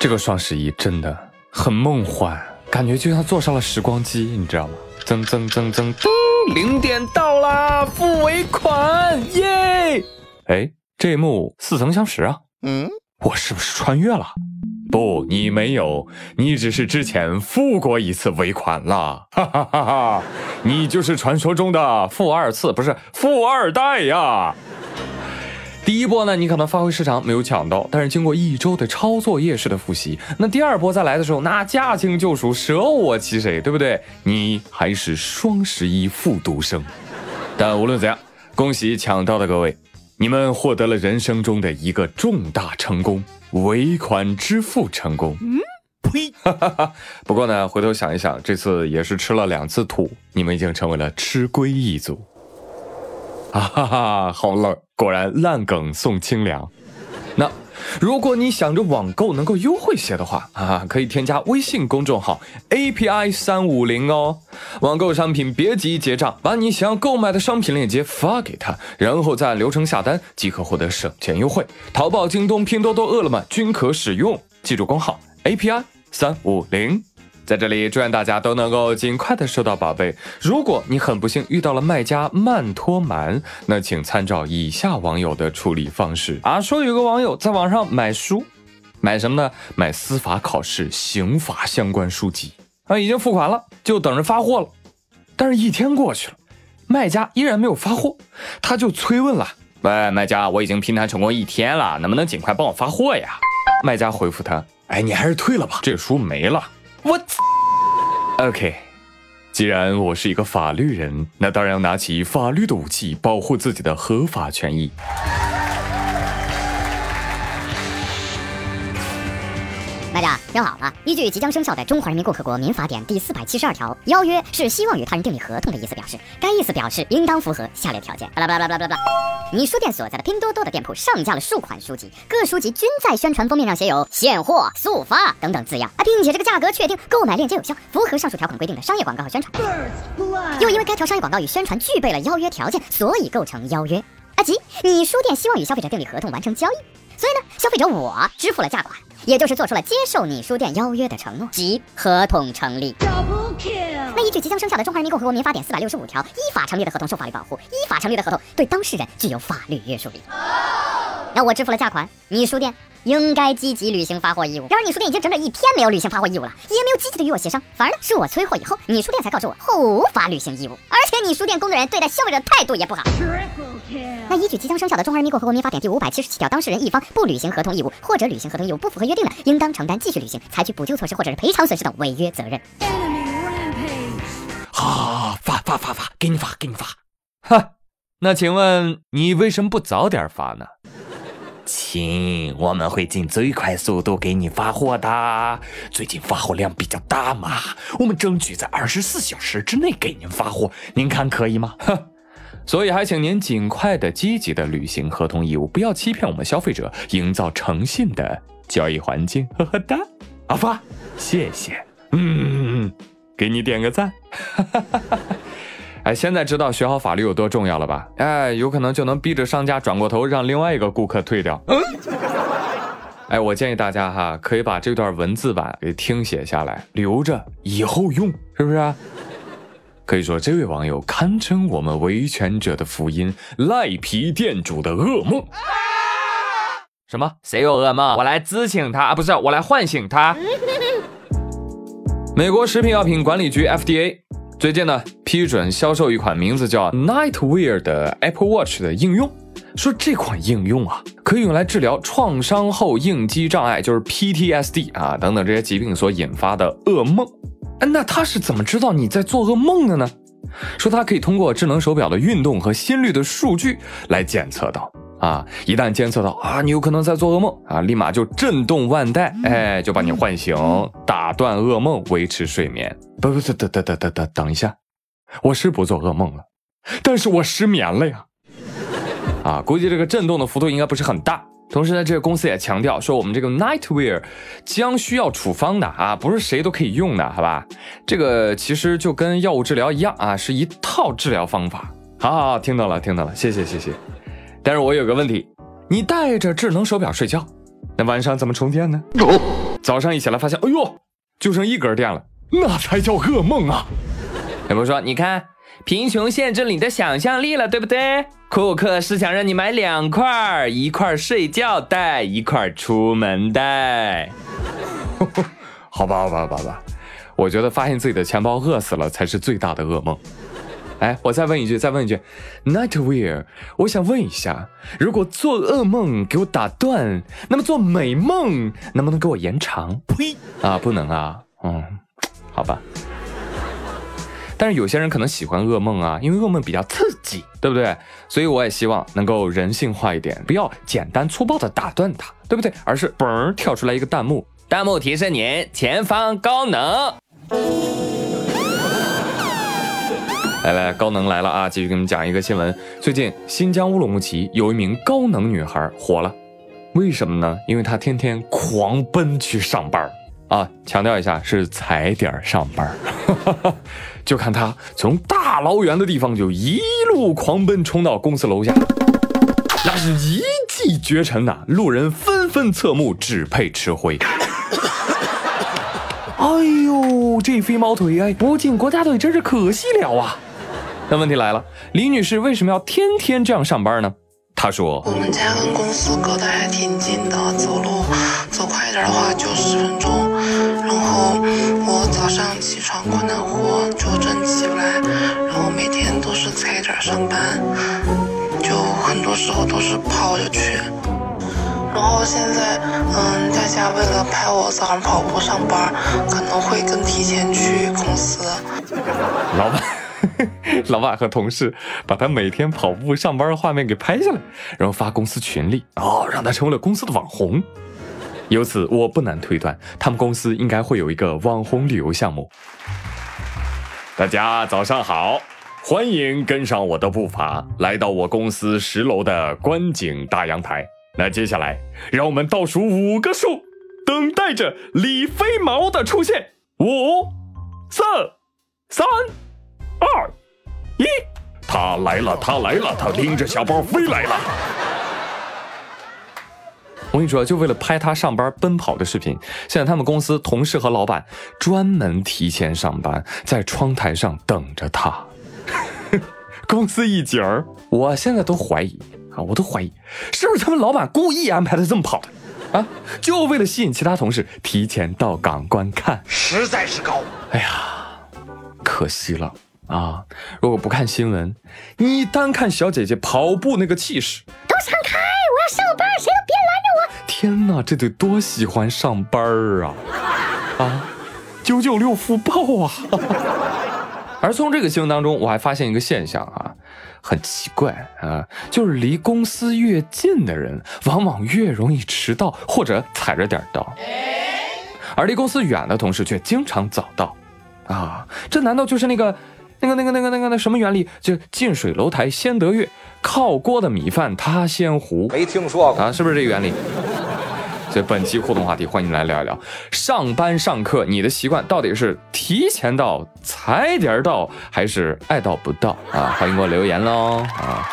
这个双十一真的很梦幻，感觉就像坐上了时光机，你知道吗？增增增增，噔，零点到啦，付尾款，耶！哎，这一幕似曾相识啊，嗯，我是不是穿越了？不，你没有，你只是之前付过一次尾款了，哈哈哈哈！你就是传说中的富二次，不是富二代呀。第一波呢，你可能发挥失常没有抢到，但是经过一周的抄作业式的复习，那第二波再来的时候，那驾轻就熟，舍我其谁，对不对？你还是双十一复读生。但无论怎样，恭喜抢到的各位，你们获得了人生中的一个重大成功——尾款支付成功。嗯，呸！不过呢，回头想一想，这次也是吃了两次土，你们已经成为了吃龟一族。啊哈哈，好冷！果然烂梗送清凉。那如果你想着网购能够优惠些的话啊，可以添加微信公众号 API 三五零哦。网购商品别急结账，把你想要购买的商品链接发给他，然后再按流程下单即可获得省钱优惠。淘宝、京东、拼多多、饿了么均可使用。记住工号 API 三五零。在这里，祝愿大家都能够尽快的收到宝贝。如果你很不幸遇到了卖家慢拖蛮，那请参照以下网友的处理方式啊。说有个网友在网上买书，买什么呢？买司法考试、刑法相关书籍啊，已经付款了，就等着发货了。但是，一天过去了，卖家依然没有发货，他就催问了：“喂，卖家，我已经拼单成功一天了，能不能尽快帮我发货呀？”卖家回复他：“哎，你还是退了吧，这书没了。”我，OK，既然我是一个法律人，那当然要拿起法律的武器，保护自己的合法权益。大家听好了，依据即将生效的《中华人民共和国民法典》第四百七十二条，邀约是希望与他人订立合同的意思表示，该意思表示应当符合下列条件。巴拉巴拉巴拉巴拉。你书店所在的拼多多的店铺上架了数款书籍，各书籍均在宣传封面上写有“现货速发”等等字样啊，并且这个价格确定，购买链接有效，符合上述条款规定的商业广告和宣传。又因为该条商业广告与宣传具备了邀约条件，所以构成邀约。啊，即你书店希望与消费者订立合同完成交易，所以呢，消费者我支付了价款。也就是做出了接受你书店邀约的承诺，即合同成立。那依据即将生效的《中华人民共和国民法典》四百六十五条，依法成立的合同受法律保护，依法成立的合同对当事人具有法律约束力。那我支付了价款，你书店应该积极履行发货义务。然而你书店已经整整一天没有履行发货义务了，也没有积极的与我协商，反而呢是我催货以后，你书店才告诉我后无法履行义务，而且你书店工作人员对待消费者态度也不好。那依据即将生效的《中华人民共和国民法典》第五百七十七条，当事人一方不履行合同义务，或者履行合同义务不符合约定的，应当承担继续履行、采取补救措施或者是赔偿损失等违约责任。好，发发发发，给你发，给你发。哈，那请问你为什么不早点发呢？亲，我们会尽最快速度给你发货的。最近发货量比较大嘛，我们争取在二十四小时之内给您发货，您看可以吗？哼。所以还请您尽快的、积极的履行合同义务，不要欺骗我们消费者，营造诚信的交易环境。呵呵哒，阿发，谢谢。嗯，给你点个赞。哎，现在知道学好法律有多重要了吧？哎，有可能就能逼着商家转过头，让另外一个顾客退掉。嗯哎，我建议大家哈，可以把这段文字版给听写下来，留着以后用，是不是？可以说，这位网友堪称我们维权者的福音，赖皮店主的噩梦。什么？谁有噩梦？我来咨请他啊，不是，我来唤醒他。美国食品药品管理局 FDA 最近呢批准销售一款名字叫 Nightwear 的 Apple Watch 的应用，说这款应用啊可以用来治疗创伤后应激障碍，就是 PTSD 啊等等这些疾病所引发的噩梦。哎，那他是怎么知道你在做噩梦的呢？说他可以通过智能手表的运动和心率的数据来检测到啊，一旦监测到啊，你有可能在做噩梦啊，立马就震动腕带，哎，就把你唤醒，打断噩梦，维持睡眠。不不，等等等等等等，等一下，我是不做噩梦了，但是我失眠了呀。啊，估计这个震动的幅度应该不是很大。同时呢，这个公司也强调说，我们这个 Nightwear 将需要处方的啊，不是谁都可以用的，好吧？这个其实就跟药物治疗一样啊，是一套治疗方法。好好好，听到了，听到了，谢谢谢谢。但是我有个问题，你带着智能手表睡觉，那晚上怎么充电呢？早上一起来发现，哎呦，就剩一格电了，那才叫噩梦啊！有朋友说，你看，贫穷限制了你的想象力了，对不对？库克是想让你买两块，一块睡觉带，一块出门带。好吧，好吧，好吧，我觉得发现自己的钱包饿死了才是最大的噩梦。哎，我再问一句，再问一句，Nightwear，我想问一下，如果做噩梦给我打断，那么做美梦能不能给我延长？呸！啊，不能啊，嗯，好吧。但是有些人可能喜欢噩梦啊，因为噩梦比较刺激，对不对？所以我也希望能够人性化一点，不要简单粗暴的打断它，对不对？而是嘣跳出来一个弹幕，弹幕提示您前方高能。来来，高能来了啊！继续给你们讲一个新闻。最近新疆乌鲁木齐有一名高能女孩火了，为什么呢？因为她天天狂奔去上班儿啊！强调一下，是踩点上班。就看他从大老远的地方就一路狂奔冲到公司楼下，那是一骑绝尘呐！路人纷纷侧目，只配吃灰。哎呦，这飞毛腿哎，不进国家队真是可惜了啊！那问题来了，李女士为什么要天天这样上班呢？她说：“我们家跟公司隔得还挺近的，走路走快一点的话就十分钟。我早上起床困难活就真起不来，然后每天都是踩点上班，就很多时候都是跑着去。然后现在，嗯，大家为了拍我早上跑步上班，可能会更提前去公司。”老板。老板和同事把他每天跑步上班的画面给拍下来，然后发公司群里，哦，让他成为了公司的网红。由此，我不难推断，他们公司应该会有一个网红旅游项目。大家早上好，欢迎跟上我的步伐，来到我公司十楼的观景大阳台。那接下来，让我们倒数五个数，等待着李飞毛的出现。五、四、三。二一，他来了，他来了，他拎着小包飞来了。我跟你说，就为了拍他上班奔跑的视频，现在他们公司同事和老板专门提前上班，在窗台上等着他。公司一景儿，我现在都怀疑啊，我都怀疑是不是他们老板故意安排的这么跑的啊，就为了吸引其他同事提前到岗观看，实在是高。哎呀，可惜了。啊！如果不看新闻，你单看小姐姐跑步那个气势，都闪开！天哪，这得多喜欢上班啊！啊，九九六福报啊！而从这个新闻当中，我还发现一个现象啊，很奇怪啊，就是离公司越近的人，往往越容易迟到或者踩着点到，而离公司远的同事却经常早到。啊，这难道就是那个？那个、那个、那个、那个、那什么原理？就近水楼台先得月，靠锅的米饭他先糊。没听说过啊？是不是这个原理？所以本期互动话题，欢迎来聊一聊上班上课，你的习惯到底是提前到、踩点到，还是爱到不到啊？欢迎给我留言喽啊！